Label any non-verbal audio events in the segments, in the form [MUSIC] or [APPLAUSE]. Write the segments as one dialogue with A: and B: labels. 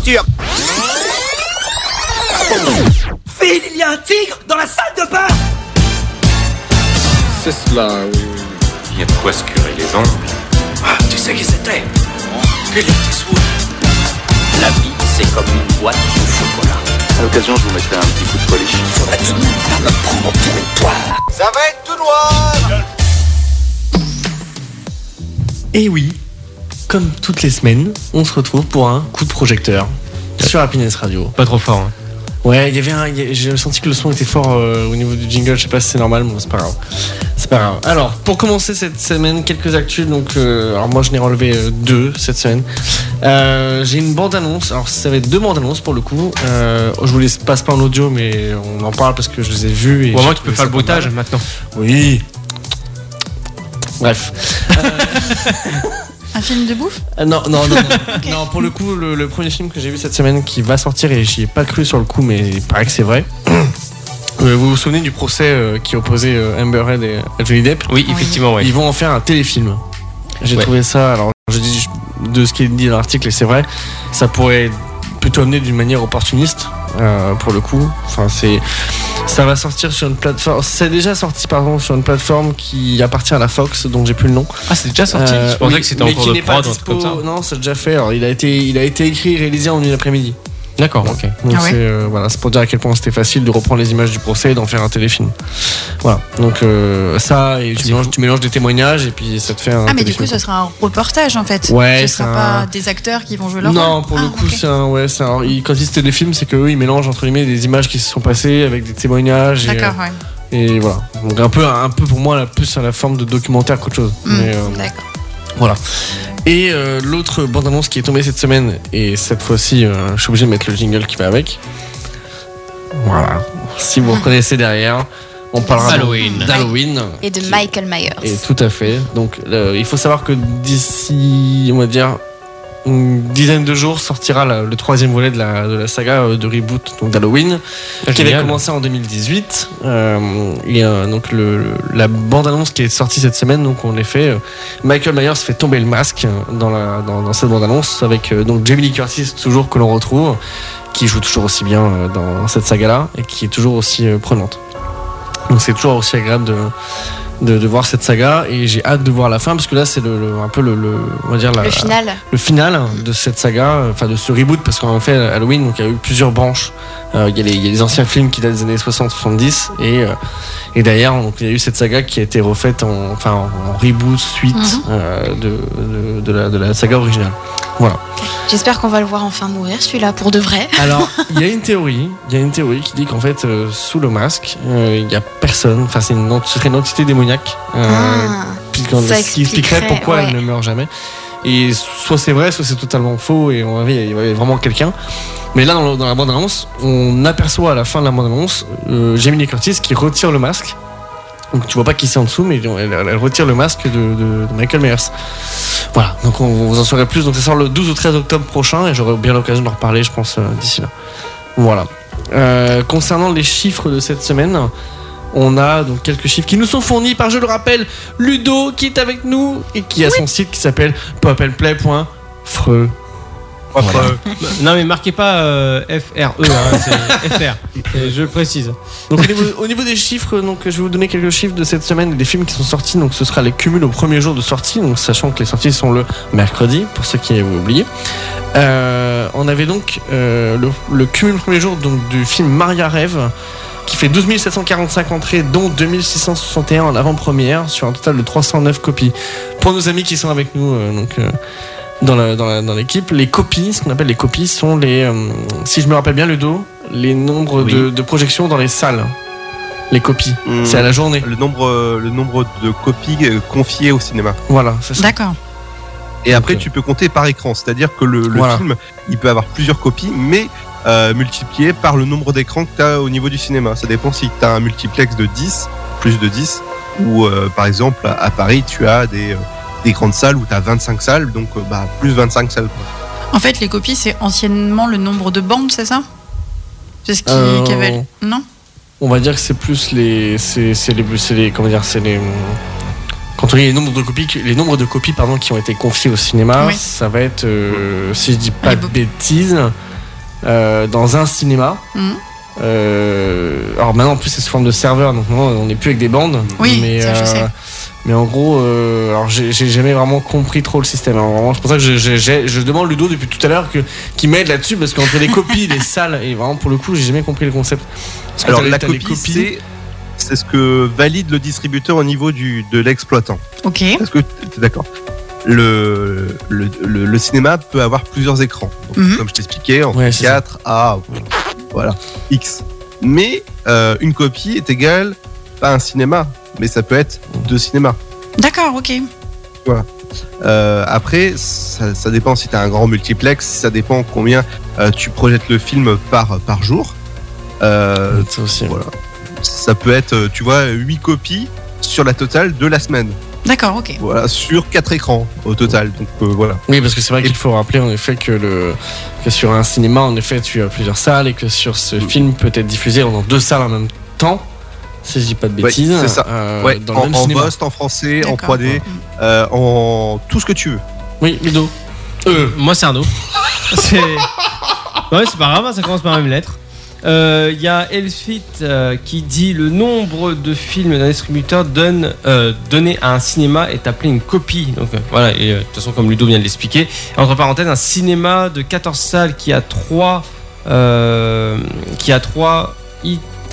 A: aventure.
B: Phil, il y a un tigre dans la salle de bain
C: C'est cela, oui.
D: Il y a de quoi se curer les ongles.
B: Ah, tu sais qui c'était? Clint Eastwood.
A: La vie, c'est comme une boîte de chocolat.
E: À l'occasion, je vous mettrai un petit coup de polish.
B: Faudrait tout de même pas me prendre pour une poire.
A: Ça va être tout noir.
F: Et oui, comme toutes les semaines, on se retrouve pour un coup de projecteur sur Happiness Radio.
G: Pas trop fort. hein.
F: Ouais, il y avait un, j'ai senti que le son était fort euh, au niveau du jingle. Je sais pas si c'est normal, mais bon, c'est pas grave. C'est pas grave. Alors, pour commencer cette semaine, quelques actus. Donc, euh, alors moi, je n'ai relevé euh, deux cette semaine. J'ai une bande annonce. Alors, ça va être deux bandes annonces pour le coup. Je vous les passe pas en audio, mais on en parle parce que je les ai vues. Et
G: moins,
F: j'ai
G: tu peux faire le bruitage maintenant.
F: Oui. Bref. [LAUGHS]
H: Un film de bouffe
F: Euh, non, non, non, [LAUGHS] non. Non, pour le coup, le, le premier film que j'ai vu cette semaine qui va sortir, et j'y ai pas cru sur le coup, mais il paraît que c'est vrai. [COUGHS] Euh, vous vous souvenez du procès euh, qui opposait euh, Amber Heard et Johnny Depp
G: Oui, effectivement, ouais.
F: Ils vont en faire un téléfilm. J'ai
G: Ouais.
F: trouvé ça, alors je dis de ce qui est dit dans l'article, et c'est vrai, ça pourrait plutôt amener d'une manière opportuniste, euh, pour le coup. Enfin, c'est. Ça va sortir sur une plateforme. C'est déjà sorti, pardon, sur une plateforme qui appartient à la Fox, dont j'ai plus le nom.
G: Ah, c'est déjà sorti
F: Euh,
G: Je pensais
F: oui,
G: que c'était en cours de prod, comme ça.
F: Non, c'est déjà fait. Alors, il a été, il a été écrit et réalisé en une après-midi.
G: D'accord, ok.
F: Donc
H: Ah ouais
F: euh, voilà, c'est pour dire à quel point c'était facile de reprendre les images du procès et d'en faire un téléfilm. Voilà. Donc euh, ça et tu mélanges,
G: fou.
F: tu mélanges des témoignages et puis ça te fait un.
H: Ah, mais du coup, ce sera un reportage en fait.
F: Ouais,
H: Ce sera
F: un-
H: pas des acteurs qui vont jouer leur
F: Non,
H: rôle.
F: pour
H: Ah,
F: le coup,
H: ok.
F: c'est un, ouais, c'est un- ils- quand ils disent téléfilm, c'est qu'eux, ils mélangent entre guillemets des images qui se sont passées avec des témoignages. Et,
H: D'accord, ouais.
F: euh, et voilà. Donc un peu, un peu pour moi, la plus à la forme de documentaire qu'autre chose.
H: Hmm,
F: euh,
H: D'accord.
F: Voilà. Et euh, l'autre bande-annonce qui est tombée cette semaine, et cette fois-ci, euh, je suis obligé de mettre le jingle qui va avec. Voilà. Si vous reconnaissez derrière, on parlera
G: Halloween.
F: d'Halloween.
H: Et de Michael Myers.
F: Et tout à fait. Donc, euh, il faut savoir que d'ici, on va dire, une dizaine de jours sortira la- le troisième volet de la, de la saga euh, de reboot donc d'Halloween,
G: Ah,
F: qui avait commencé en 2018. Euh, et euh, donc, le, la bande-annonce qui est sortie cette semaine, donc en effet, euh, Michael Myers fait tomber le masque euh, dans, la, dans, dans cette bande-annonce avec euh, donc Jamie Lee Curtis, toujours que l'on retrouve, qui joue toujours aussi bien dans cette saga-là et qui est toujours aussi prenante. Donc, c'est toujours aussi agréable de de, de voir cette saga et j'ai hâte de voir la fin parce que là c'est le, le- un peu le, le- on va dire la-
H: Le final.
F: le final de cette saga enfin de ce reboot parce qu'en fait Halloween donc il y a eu plusieurs branches Euh, il y, a les- il y a les anciens films qui datent des années 60-70 et euh, et derrière donc il y a eu cette saga qui a été refaite en enfin en, en reboot suite
H: Mhm.
F: euh, de, de, de la, de la saga originale voilà
H: J'espère qu'on va le voir enfin mourir celui-là pour de vrai.
F: alors, [LAUGHS] il y a une théorie, il y a une théorie qui dit qu'en fait, euh, sous le masque, euh, il n'y a personne. Enfin, c'est une, ce serait une entité démoniaque. euh,
H: Ah.
F: puisqu'on-
H: ça
F: ce qui expliquerait pourquoi
H: ouais.
F: elle ne meurt jamais. Et soit c'est vrai, soit c'est totalement faux, et on va il y avait vraiment quelqu'un. Mais là, dans, dans la bande-annonce, on aperçoit à la fin de la bande-annonce euh, Jamie Curtis qui retire le masque. Donc tu vois pas qui c'est en dessous, mais elle, elle- retire le masque de, de- de Michael Myers. Voilà, donc on, vous en saurez plus. Donc ça sort le 12 ou 13 octobre prochain, et j'aurai bien l'occasion de en reparler, je pense, euh, d'ici là. Voilà. Euh, concernant les chiffres de cette semaine, on a donc quelques chiffres qui nous sont fournis par, je le rappelle, Ludo qui est avec nous et qui a son site qui s'appelle popandplay.freux. Voilà. [LAUGHS]
G: Non, mais marquez pas euh, FRE, hein, c'est FR. Et [LAUGHS] je le précise.
F: Donc au niveau, au niveau des chiffres, donc je vais vous donner quelques chiffres de cette semaine des films qui sont sortis. Donc ce sera les cumuls au premier jour de sortie, donc sachant que les sorties sont le mercredi pour ceux qui avaient oublié. Euh, on avait donc euh, le, le cumul au premier jour donc du film Maria Rêve qui fait 12 745 entrées, dont 2661 en avant-première, sur un total de 309 copies. Pour nos amis qui sont avec nous, euh, donc euh, dans la- dans la- dans l'équipe, les copies, ce qu'on appelle les copies, sont les, euh, si je me rappelle bien le dos, les nombres
E: Oui.
F: de, de projections dans les salles. Les copies,
E: Hmm.
F: c'est à la journée.
E: Le nombre, euh, le nombre de copies euh, confiées au cinéma.
F: Voilà, c'est ça.
H: D'accord.
E: Et après, tu peux compter par écran, c'est-à-dire que le, le
F: Voilà.
E: film, il peut avoir plusieurs copies, mais euh, multiplié par le nombre d'écrans que tu as au niveau du cinéma. Ça dépend si tu as un multiplex de 10, plus de 10, ou euh, par exemple à à Paris, tu as des, euh, des grandes salles où tu as 25 salles, donc euh, bah, plus 25 salles. quoi.
H: En fait, les copies, c'est anciennement le nombre de bandes, c'est ça? C'est ce qui
F: Euh,
H: avait. Non?
F: On va dire que c'est plus les, c'est les, c'est les, comment dire, c'est les. Quand on dit les nombres de copies, les nombres de copies pardon qui ont été confiés au cinéma,
H: Oui.
F: ça va être, euh, si je dis pas de bêtises, euh, dans un cinéma. Euh, alors maintenant en plus c'est sous forme de serveur donc non, on n'est plus avec des bandes.
H: Oui,
F: mais,
H: ça, je sais.
F: Mais en gros, euh, alors j'ai jamais vraiment compris trop le système. Alors, vraiment, c'est pour ça que je, je- je demande Ludo depuis tout à l'heure que qu'il m'aide là-dessus parce qu'entre les copies, les salles et vraiment pour le coup j'ai jamais compris le concept. Parce
E: Alors la copie, c'est c'est ce que valide le distributeur au niveau du, de l'exploitant.
H: Ok.
E: Est-ce que tu es d'accord le, le, le, le cinéma peut avoir plusieurs écrans. Donc,
H: Mhm.
E: Comme je t'expliquais, entre
F: Ouais, c'est
E: 4 à voilà, X. Mais euh, une copie est égale pas un cinéma, mais ça peut être deux cinémas.
H: D'accord, ok.
E: Euh, après, ça, ça dépend si tu as un grand multiplex, ça dépend combien euh, tu projettes le film par, par jour. Euh,
F: Ça aussi.
E: voilà. Ça peut être, tu vois, 8 copies sur la totale de la semaine.
H: D'accord, ok.
E: Voilà, sur 4 écrans au total. Donc euh, voilà.
F: Oui, parce que c'est vrai qu'il faut rappeler en effet que, le, que sur un cinéma, en effet, tu as plusieurs salles et que sur ce
E: Mm.
F: film peut être diffusé dans deux salles en même temps. Si je dis pas de
E: Ouais,
F: bêtises.
E: c'est ça.
F: euh,
E: ouais,
F: dans
E: en,
F: le même
E: en. Bost, en français, en
H: D'accord.
E: 3D, euh, en tout ce que tu veux.
F: Oui, Ludo. Euh,
G: Moi, c'est Arnaud. [LAUGHS] C'est. Ouais, c'est pas grave, hein, ça commence par la même lettre. Euh, Il y a Elfit euh, qui dit le nombre de films d'un distributeur donne, euh, donné à un cinéma est appelé une copie. Donc euh, voilà, et euh, de toute façon, comme Ludo vient de l'expliquer. Entre parenthèses, un cinéma de 14 salles qui a 3 qui a trois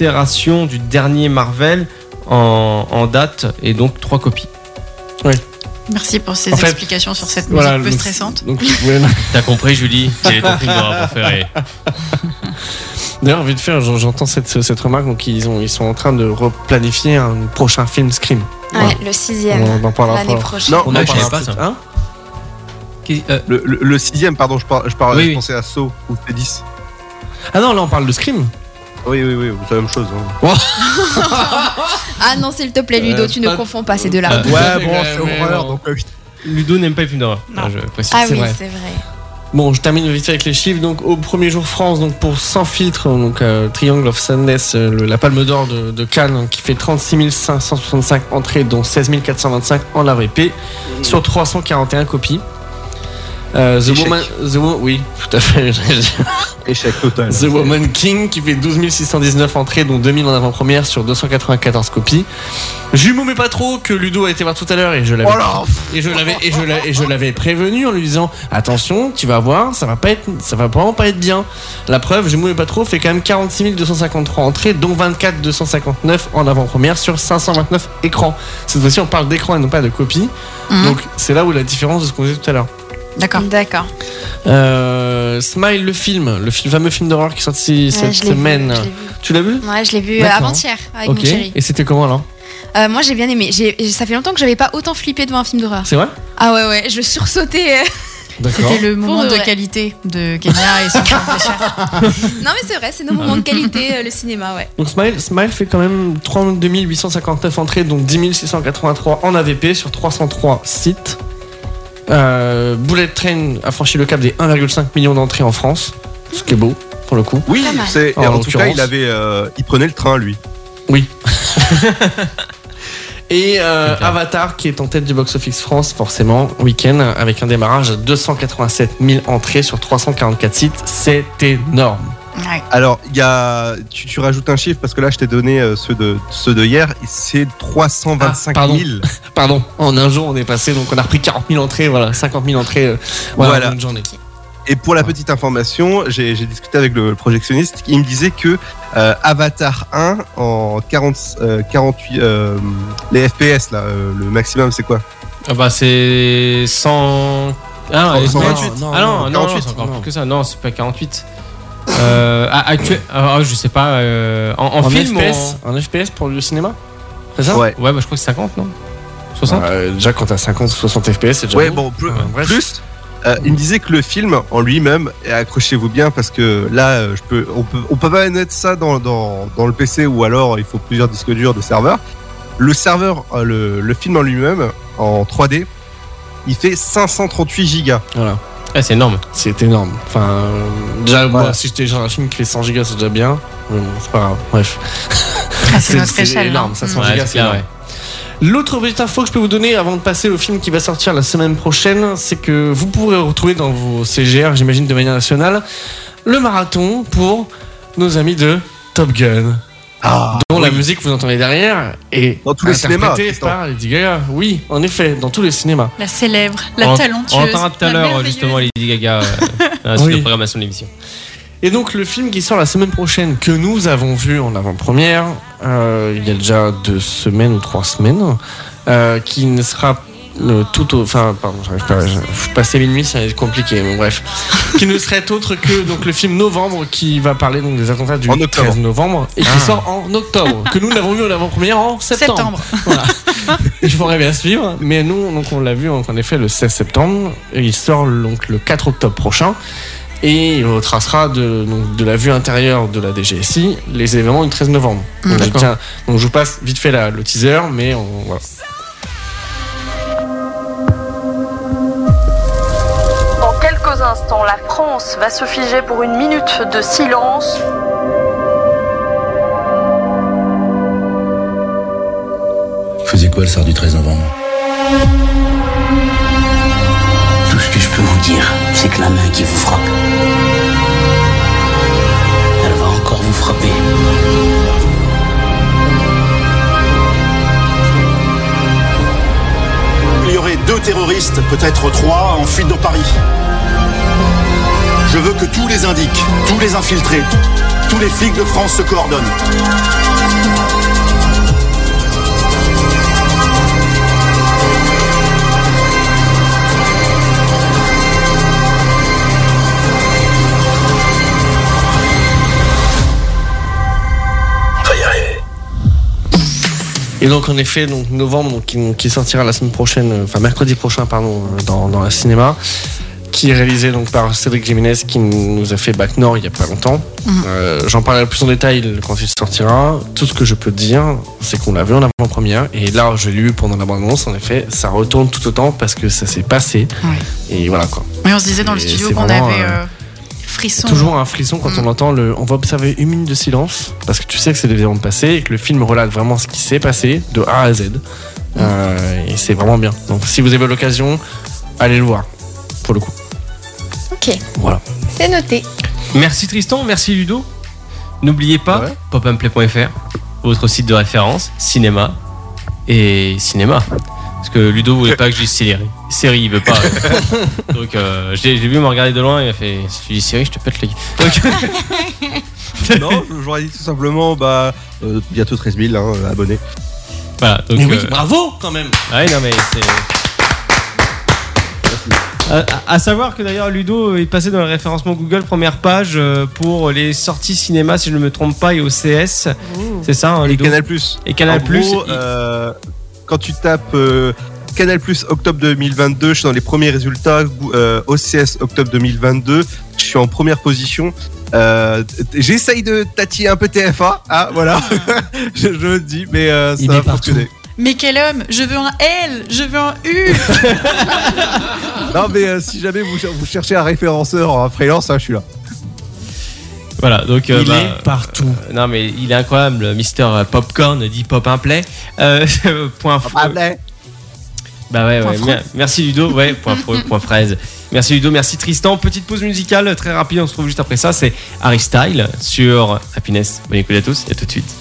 G: itérations du dernier Marvel en, en date et donc 3 copies.
H: Merci pour ces
F: En fait,
H: explications sur cette musique
F: voilà,
H: peu stressante. [LAUGHS]
C: T'as compris, Julie [LAUGHS] Quel est ton film d'horreur préféré [LAUGHS]
F: D'ailleurs, vite fait, j'en- j'entends cette, cette remarque. Donc, ils, ont, ils sont en train de replanifier un prochain film Scream. Voilà.
I: Ouais, le sixième.
F: On en parlera
I: L'année prochaine.
E: Non,
F: On en
C: je savais
F: parlera
C: pas, ça.
F: Hein
G: Qui- euh,
E: Le, le- le sixième, pardon, je, par, je, par-
G: Oui,
E: je
G: oui.
E: pensais à Saw ou T10.
F: ah non, là, on parle de Scream.
E: Oui, oui, oui, c'est la même chose. hein.
I: Ah non, s'il te plaît, Ludo,
F: Euh,
I: tu ne
F: pas-
I: confonds pas ces deux-là.
C: Euh,
F: Tout à fait, quand même, mais bon.
E: euh,
G: Ludo n'aime pas les films d'horreur.
H: Non.
G: Ah, je précise.
I: ah
F: c'est
I: oui,
F: vrai.
I: c'est vrai.
F: Bon, je termine vite fait avec les chiffres. Donc, au premier jour France, donc pour Sans filtre, donc euh, Triangle of Sadness, euh, le- la Palme d'Or de, de Cannes, hein, qui fait 36 565 entrées, dont 16 425 en AVP, sur 341 copies. Euh, The
E: Échec.
F: Woman, The Wo- oui, tout à fait.
E: Échec total.
F: The Woman King qui fait 12 619 entrées, dont 2000 en avant-première sur 294 copies. Jumeau mais pas trop que Ludo a été voir tout à l'heure et je l'avais
E: Oh
F: et je l'avais et je l'a- et je l'avais prévenu en lui disant attention tu vas voir ça va pas être ça va vraiment pas être bien. La preuve Jumeau mais pas trop fait quand même 46 253 entrées dont 24 259 en avant-première sur 529 écrans. Cette fois-ci on parle d'écran et non pas de copie.
H: Mhm.
F: Donc c'est là où la différence de ce qu'on disait tout à l'heure.
H: D'accord.
I: D'accord.
F: Euh, Smile le film, le film- fameux film d'horreur qui est sorti
I: Ouais,
F: cette semaine.
I: vu.
F: Tu l'as vu?
I: Ouais, je l'ai vu euh, avant-hier avec
F: Ok.
I: mon chéri.
F: Et c'était comment alors?
I: Euh, moi, j'ai bien aimé. Ça fait longtemps que j'avais pas autant flippé devant un film d'horreur.
F: C'est vrai?
I: Ah ouais, ouais, je sursautais. [LAUGHS]
F: D'accord.
H: C'était le moment
I: de
H: qualité de Kenya et son [LAUGHS]
I: Non, mais c'est vrai, c'est nos moments de qualité, le cinéma, ouais.
F: Donc Smile, Smile fait quand même 32 859 entrées, donc 10 683 en AVP sur 303 sites. Euh, Bullet Train a franchi le cap des 1,5 million d'entrées en France, ce qui est beau pour le coup.
E: Oui, c'est
F: En
E: en, tout cas,
F: l'occurrence.
E: il avait, euh, il prenait le train lui. [LAUGHS]
F: Et euh. Avatar qui est en tête du box-office France, forcément, week-end, avec un démarrage à 287 000 entrées sur 344 sites. C'est énorme.
H: Ouais.
E: Alors, il y a, tu, tu rajoutes un chiffre parce que là, je t'ai donné euh, ceux de ceux de hier. et C'est 325
F: Ah, pardon.
E: 000. [LAUGHS]
F: Pardon, en un jour on est passé, donc on a repris 40 000 entrées, voilà, 50 000 entrées euh, voilà,
E: Voilà.
F: en une journée.
E: Et pour la petite information, j'ai discuté avec le projectionniste. Il me disait que euh, Avatar 1 en 40, euh, 48, euh, les FPS là, euh, le maximum c'est quoi?
G: Ah bah c'est 100. Ah non, 128.
F: non,
G: ah non,
F: non,
G: non,
E: 48,
G: non, c'est encore
F: non.
G: plus que ça. Non, c'est pas 48. Euh, actuel, ah, je sais pas. euh, en, en
F: En,
G: film ou
F: FPS, un FPS pour le cinéma C'est ça?
E: Ouais.
G: en- Ouais, bah je crois que c'est 50, non? 60
F: Euh, Déjà quand t'as 50 ou 60 FPS, c'est déjà
E: Ouais,
F: bon.
E: plus.
F: Ouais, bref.
E: plus, euh, il me disait que le film en lui-même, et accrochez-vous bien parce que là, euh, je peux, on peut, on peut pas mettre ça dans, dans, dans le PC ou alors il faut plusieurs disques durs de serveur. Le serveur, euh, le, le film en lui-même, en 3D, il fait 538 gigas.
F: Voilà.
G: Ah, c'est énorme.
F: C'est énorme. Enfin, déjà, moi, si j'étais genre un film qui fait 100 gigas, c'est déjà bien. Mais bon, c'est pas grave. Bref.
H: Ah, c'est [LAUGHS] notre échelle.
F: énorme,
H: hein.
F: 500
G: Ouais,
F: gigas,
G: c'est
F: énorme. L'autre petite info que je peux vous donner avant de passer au film qui va sortir la semaine prochaine, c'est que vous pourrez retrouver dans vos CGR, j'imagine de manière nationale, le marathon pour nos amis de Top Gun.
E: Ah,
F: dont la musique que vous entendez derrière est
E: Dans tous les cinémas,
F: par Lady Gaga. Oui, en effet, dans tous les cinémas.
H: La célèbre, la
G: on,
H: talentueuse.
G: on entendra tout à l'heure justement Lady Gaga euh, [LAUGHS] dans la suite
F: Oui.
G: de programmation de l'émission.
F: Et donc le film qui sort la semaine prochaine, que nous avons vu en avant-première, euh, il y a déjà deux semaines ou trois semaines, euh, qui ne sera euh, tout au... Enfin, pardon, j'arrive pas... je- Passer minuit, ça va être compliqué, mais bref. qui ne serait autre que donc, le film Novembre, qui va parler donc, des attentats du
E: En octobre.
F: 13 novembre, et qui
G: Ah.
F: sort en octobre, que nous l'avons vu en avant-première en septembre.
H: Septembre.
F: Voilà. Je pourrais bien suivre, mais nous, donc, on l'a vu en en effet le 16 septembre. Et il sort donc le 4 octobre prochain. Et il retracera de, donc, de la vue intérieure de la DGSI les événements du 13 novembre.
H: Mm,
F: donc, je
H: d'accord.
F: tiens- donc je vous passe vite fait la- le teaser, mais on, voilà.
J: La France va se figer pour une minute de silence.
B: Faisait quoi le soir du 13 novembre?
A: Tout ce que je peux vous dire, c'est que la main qui vous frappe, elle va encore vous frapper.
K: Il y aurait deux terroristes, peut-être trois, en fuite dans Paris. Je veux que tous les indiques, tous les infiltrés, tous les flics de France se coordonnent.
B: On va y arriver.
F: Et donc en effet, donc novembre, donc, qui, qui sortira la semaine prochaine, euh, enfin mercredi prochain, pardon, euh, dans, dans la cinéma, qui est réalisé donc par Cédric Jiménez, qui nous a fait Bac Nord il y a pas longtemps.
H: Mhm.
F: Euh, J'en parlerai plus en détail quand il sortira. Tout ce que je peux te dire, c'est qu'on l'a vu en avant-première, et là je l'ai eu pendant la bande-annonce. En effet, ça retourne tout autant parce que ça s'est passé. Et voilà quoi.
H: Oui, on se disait dans le studio qu'on avait
F: euh,
H: euh, frisson.
F: Toujours un frisson quand
H: Mm.
F: on entend le. On va observer une minute de silence parce que tu sais que c'est des événements passés et que le film relate vraiment ce qui s'est passé de A à Z. Euh, et c'est vraiment bien. Donc si vous avez l'occasion, allez le voir. Pour le coup.
I: Ok,
F: Voilà.
I: c'est noté.
G: Merci Tristan, merci Ludo. N'oubliez pas
E: Ouais.
G: popandplay.fr, votre site de référence, cinéma et cinéma. Parce que Ludo voulait pas que je dise série. Série, il veut pas. [LAUGHS] Donc euh, j'ai vu me regarder de loin, il a fait si tu dis série, je te pète les Donc, [LAUGHS]
E: non, je- j'aurais dit tout simplement, bah, euh, bientôt 13 000 hein, abonnés.
G: voilà. Donc,
F: Mais oui,
G: euh,
F: bravo quand même.
G: ah ouais, non mais c'est. Euh, À, savoir que d'ailleurs Ludo est passé dans le référencement Google première page euh, pour les sorties cinéma si je ne me trompe pas et OCS. C'est ça hein,
E: Et
G: Ludo
E: Canal Plus.
G: Et Canal
E: En gros,
G: il-
E: euh, quand tu tapes euh, Canal Plus octobre 2022, je suis dans les premiers résultats. Euh, OCS octobre 2022, je suis en première position. Euh, J'essaye de tatiller un peu TF1, ah voilà, [LAUGHS] [LAUGHS] je, je le dis, mais euh,
F: Il
E: ça
F: est
E: a fonctionné.
H: Mais quel homme? Je veux un L, je veux un U. [LAUGHS]
E: Non, mais euh, si jamais vous, vous cherchez un référenceur en freelance, hein, je suis là.
G: Voilà, donc. euh,
F: Il
G: bah,
F: est partout.
G: euh, non, mais il est incroyable, le Mister Popcorn dit Pop un play. Euh, [LAUGHS] point fou- Bah ouais,
H: Point
G: ouais. Merci Ludo, ouais, point point fraise. Merci Ludo, merci Tristan. Petite pause musicale très rapide, on se retrouve juste après ça. C'est Harry Style sur Happiness. Bonne écoute à tous et à tout de suite.